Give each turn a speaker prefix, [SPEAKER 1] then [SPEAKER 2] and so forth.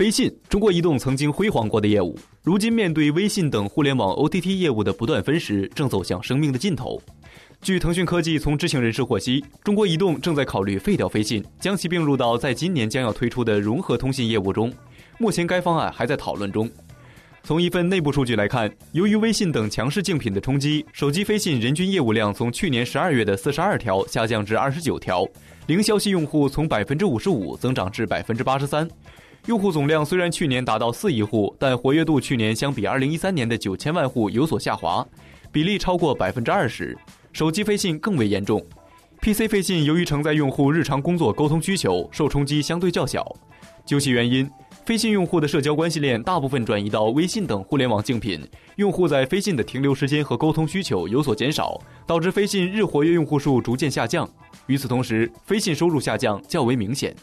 [SPEAKER 1] 飞信，中国移动曾经辉煌过的业务，如今面对微信等互联网 OTT 业务的不断分食，正走向生命的尽头。据腾讯科技从知情人士获悉，中国移动正在考虑废掉飞信，将其并入到在今年将要推出的融合通信业务中。目前该方案还在讨论中。从一份内部数据来看，由于微信等强势竞品的冲击，手机飞信人均业务量从去年十二月的四十二条下降至二十九条，零消息用户从百分之五十五增长至百分之八十三。用户总量虽然去年达到四亿户，但活跃度去年相比二零一三年的九千万户有所下滑，比例超过百分之二十。手机飞信更为严重，PC 飞信由于承载用户日常工作沟通需求，受冲击相对较小。究其原因，飞信用户的社交关系链大部分转移到微信等互联网竞品，用户在飞信的停留时间和沟通需求有所减少，导致飞信日活跃用户数逐渐下降。与此同时，飞信收入下降较为明显。